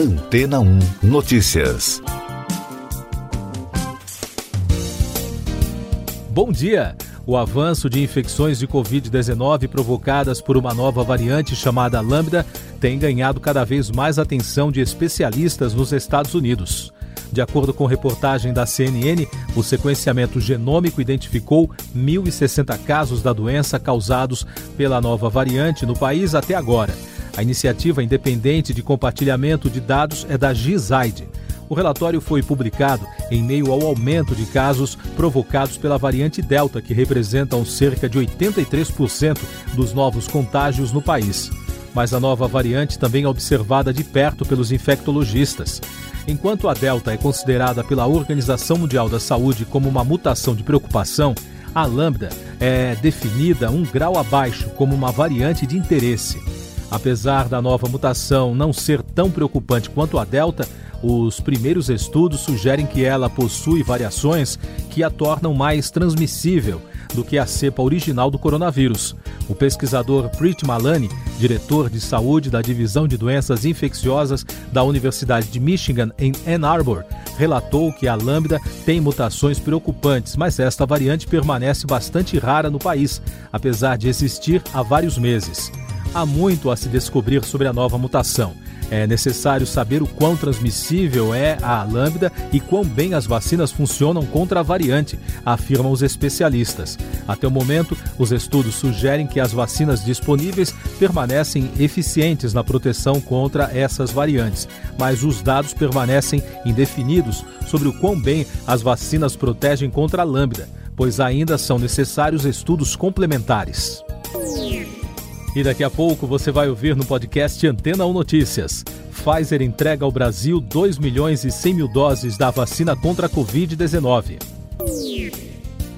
Antena 1 Notícias. Bom dia! O avanço de infecções de Covid-19 provocadas por uma nova variante chamada Lambda tem ganhado cada vez mais atenção de especialistas nos Estados Unidos. De acordo com reportagem da CNN, o sequenciamento genômico identificou 1.060 casos da doença causados pela nova variante no país até agora. A iniciativa independente de compartilhamento de dados é da Gizaid. O relatório foi publicado em meio ao aumento de casos provocados pela variante Delta, que representam cerca de 83% dos novos contágios no país. Mas a nova variante também é observada de perto pelos infectologistas. Enquanto a Delta é considerada pela Organização Mundial da Saúde como uma mutação de preocupação, a Lambda é definida um grau abaixo como uma variante de interesse. Apesar da nova mutação não ser tão preocupante quanto a Delta, os primeiros estudos sugerem que ela possui variações que a tornam mais transmissível do que a cepa original do coronavírus. O pesquisador Preet Malani, diretor de saúde da Divisão de Doenças Infecciosas da Universidade de Michigan em Ann Arbor, relatou que a lambda tem mutações preocupantes, mas esta variante permanece bastante rara no país, apesar de existir há vários meses. Há muito a se descobrir sobre a nova mutação. É necessário saber o quão transmissível é a lambda e quão bem as vacinas funcionam contra a variante, afirmam os especialistas. Até o momento, os estudos sugerem que as vacinas disponíveis permanecem eficientes na proteção contra essas variantes, mas os dados permanecem indefinidos sobre o quão bem as vacinas protegem contra a lambda, pois ainda são necessários estudos complementares. E daqui a pouco você vai ouvir no podcast Antena 1 Notícias. Pfizer entrega ao Brasil 2 milhões e 100 mil doses da vacina contra a Covid-19.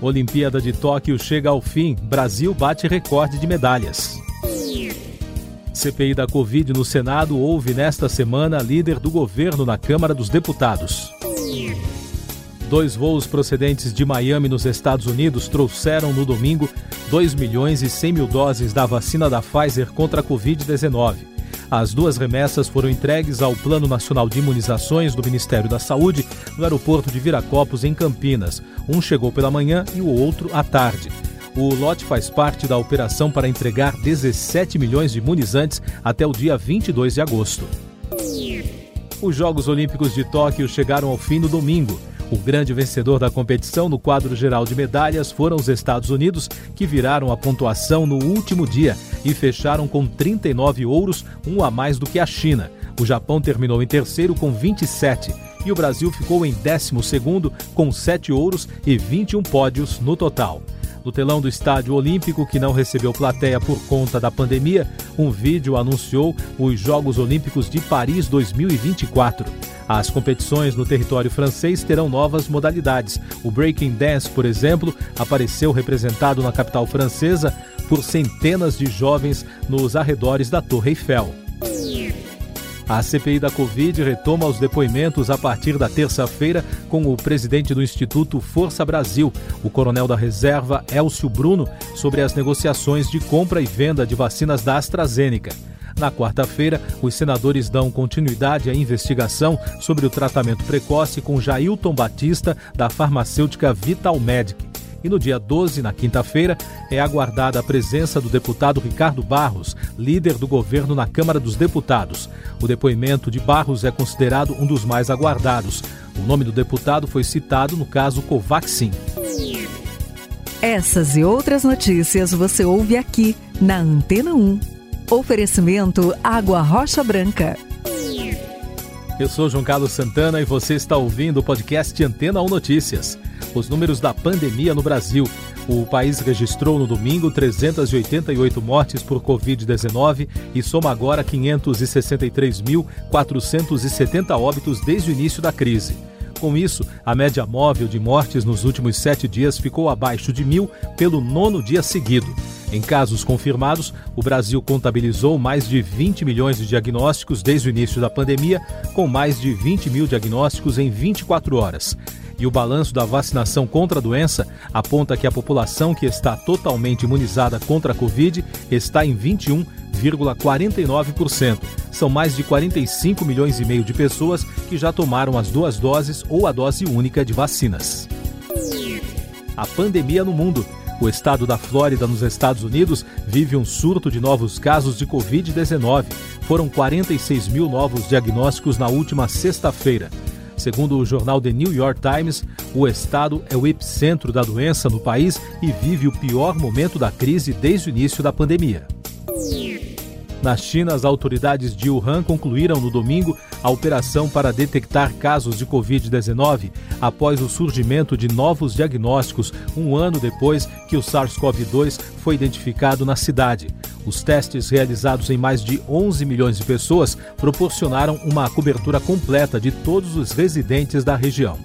Olimpíada de Tóquio chega ao fim. Brasil bate recorde de medalhas. CPI da Covid no Senado houve nesta semana líder do governo na Câmara dos Deputados. Dois voos procedentes de Miami, nos Estados Unidos, trouxeram no domingo 2 milhões e 100 mil doses da vacina da Pfizer contra a Covid-19. As duas remessas foram entregues ao Plano Nacional de Imunizações do Ministério da Saúde no aeroporto de Viracopos, em Campinas. Um chegou pela manhã e o outro à tarde. O lote faz parte da operação para entregar 17 milhões de imunizantes até o dia 22 de agosto. Os Jogos Olímpicos de Tóquio chegaram ao fim no domingo. O grande vencedor da competição no quadro geral de medalhas foram os Estados Unidos, que viraram a pontuação no último dia e fecharam com 39 ouros, um a mais do que a China. O Japão terminou em terceiro com 27 e o Brasil ficou em 12 com 7 ouros e 21 pódios no total. No telão do Estádio Olímpico, que não recebeu plateia por conta da pandemia, um vídeo anunciou os Jogos Olímpicos de Paris 2024. As competições no território francês terão novas modalidades. O breaking dance, por exemplo, apareceu representado na capital francesa por centenas de jovens nos arredores da Torre Eiffel. A CPI da Covid retoma os depoimentos a partir da terça-feira com o presidente do Instituto Força Brasil, o coronel da reserva Elcio Bruno, sobre as negociações de compra e venda de vacinas da AstraZeneca. Na quarta-feira, os senadores dão continuidade à investigação sobre o tratamento precoce com Jailton Batista, da farmacêutica Vital Medic. E no dia 12, na quinta-feira, é aguardada a presença do deputado Ricardo Barros, líder do governo na Câmara dos Deputados. O depoimento de Barros é considerado um dos mais aguardados. O nome do deputado foi citado no caso Covaxin. Essas e outras notícias você ouve aqui na Antena 1. Oferecimento Água Rocha Branca. Eu sou João Carlos Santana e você está ouvindo o podcast Antena 1 Notícias os números da pandemia no Brasil. O país registrou no domingo 388 mortes por Covid-19 e soma agora 563.470 óbitos desde o início da crise. Com isso, a média móvel de mortes nos últimos sete dias ficou abaixo de mil pelo nono dia seguido. Em casos confirmados, o Brasil contabilizou mais de 20 milhões de diagnósticos desde o início da pandemia, com mais de 20 mil diagnósticos em 24 horas e o balanço da vacinação contra a doença aponta que a população que está totalmente imunizada contra a Covid está em 21,49%, são mais de 45 milhões e meio de pessoas que já tomaram as duas doses ou a dose única de vacinas. A pandemia no mundo. O estado da Flórida, nos Estados Unidos, vive um surto de novos casos de Covid-19. Foram 46 mil novos diagnósticos na última sexta-feira. Segundo o jornal The New York Times, o estado é o epicentro da doença no país e vive o pior momento da crise desde o início da pandemia. Na China, as autoridades de Wuhan concluíram no domingo a operação para detectar casos de Covid-19 após o surgimento de novos diagnósticos um ano depois que o SARS-CoV-2 foi identificado na cidade. Os testes realizados em mais de 11 milhões de pessoas proporcionaram uma cobertura completa de todos os residentes da região.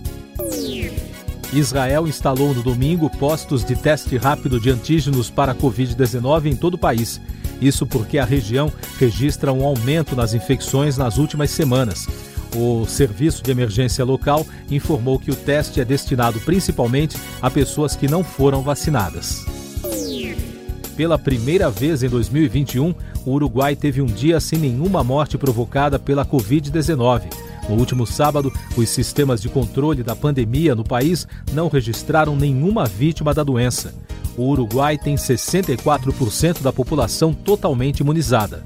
Israel instalou no domingo postos de teste rápido de antígenos para a Covid-19 em todo o país. Isso porque a região registra um aumento nas infecções nas últimas semanas. O Serviço de Emergência Local informou que o teste é destinado principalmente a pessoas que não foram vacinadas. Pela primeira vez em 2021, o Uruguai teve um dia sem nenhuma morte provocada pela Covid-19. No último sábado, os sistemas de controle da pandemia no país não registraram nenhuma vítima da doença o Uruguai tem 64% da população totalmente imunizada.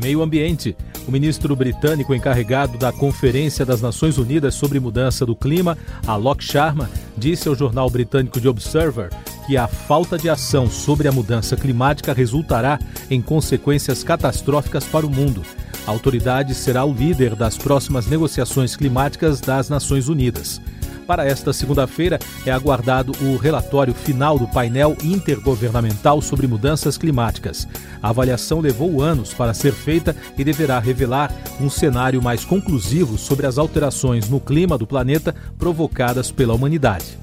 Meio Ambiente. O ministro britânico encarregado da Conferência das Nações Unidas sobre Mudança do Clima, Alok Sharma, disse ao jornal britânico The Observer que a falta de ação sobre a mudança climática resultará em consequências catastróficas para o mundo. A autoridade será o líder das próximas negociações climáticas das Nações Unidas. Para esta segunda-feira é aguardado o relatório final do painel intergovernamental sobre mudanças climáticas. A avaliação levou anos para ser feita e deverá revelar um cenário mais conclusivo sobre as alterações no clima do planeta provocadas pela humanidade.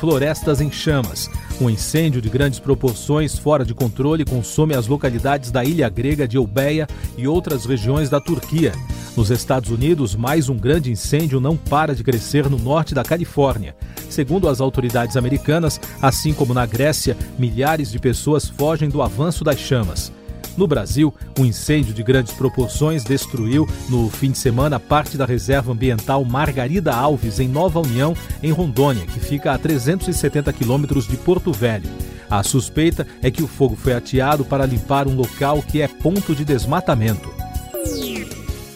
Florestas em chamas. Um incêndio de grandes proporções, fora de controle, consome as localidades da ilha grega de Eubeia e outras regiões da Turquia. Nos Estados Unidos, mais um grande incêndio não para de crescer no norte da Califórnia. Segundo as autoridades americanas, assim como na Grécia, milhares de pessoas fogem do avanço das chamas. No Brasil, um incêndio de grandes proporções destruiu no fim de semana parte da reserva ambiental Margarida Alves, em Nova União, em Rondônia, que fica a 370 quilômetros de Porto Velho. A suspeita é que o fogo foi ateado para limpar um local que é ponto de desmatamento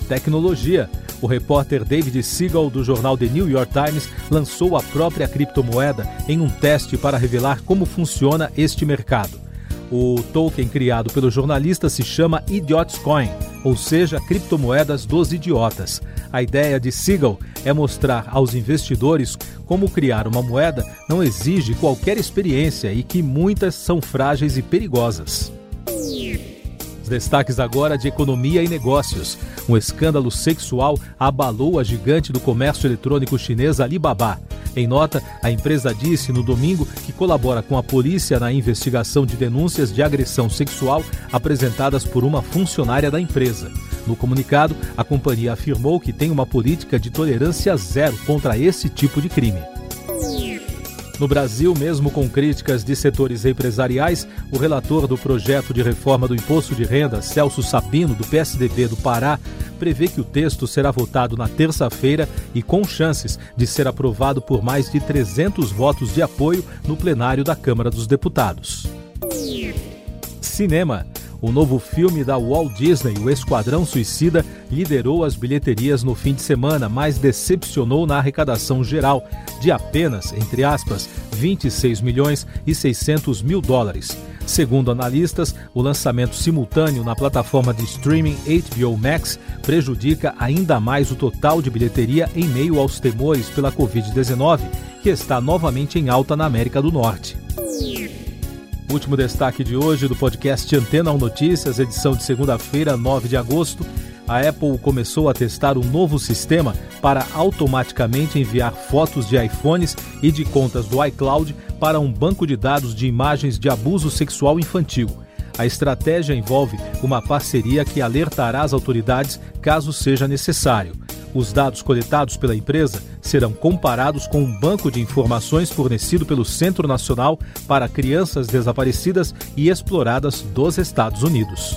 tecnologia. O repórter David Siegel, do jornal The New York Times, lançou a própria criptomoeda em um teste para revelar como funciona este mercado. O token criado pelo jornalista se chama Idiots Coin, ou seja, criptomoedas dos idiotas. A ideia de Siegel é mostrar aos investidores como criar uma moeda não exige qualquer experiência e que muitas são frágeis e perigosas. Os destaques agora de economia e negócios. Um escândalo sexual abalou a gigante do comércio eletrônico chinês Alibaba. Em nota, a empresa disse no domingo que colabora com a polícia na investigação de denúncias de agressão sexual apresentadas por uma funcionária da empresa. No comunicado, a companhia afirmou que tem uma política de tolerância zero contra esse tipo de crime. No Brasil, mesmo com críticas de setores empresariais, o relator do projeto de reforma do imposto de renda, Celso Sabino, do PSDB do Pará, prevê que o texto será votado na terça-feira e com chances de ser aprovado por mais de 300 votos de apoio no plenário da Câmara dos Deputados. Cinema. O novo filme da Walt Disney, O Esquadrão Suicida, liderou as bilheterias no fim de semana, mas decepcionou na arrecadação geral de apenas, entre aspas, 26 milhões e 600 mil dólares. Segundo analistas, o lançamento simultâneo na plataforma de streaming HBO Max prejudica ainda mais o total de bilheteria em meio aos temores pela Covid-19, que está novamente em alta na América do Norte. Último destaque de hoje do podcast Antena 1 Notícias, edição de segunda-feira, 9 de agosto. A Apple começou a testar um novo sistema para automaticamente enviar fotos de iPhones e de contas do iCloud para um banco de dados de imagens de abuso sexual infantil. A estratégia envolve uma parceria que alertará as autoridades caso seja necessário. Os dados coletados pela empresa serão comparados com um banco de informações fornecido pelo Centro Nacional para Crianças Desaparecidas e Exploradas dos Estados Unidos.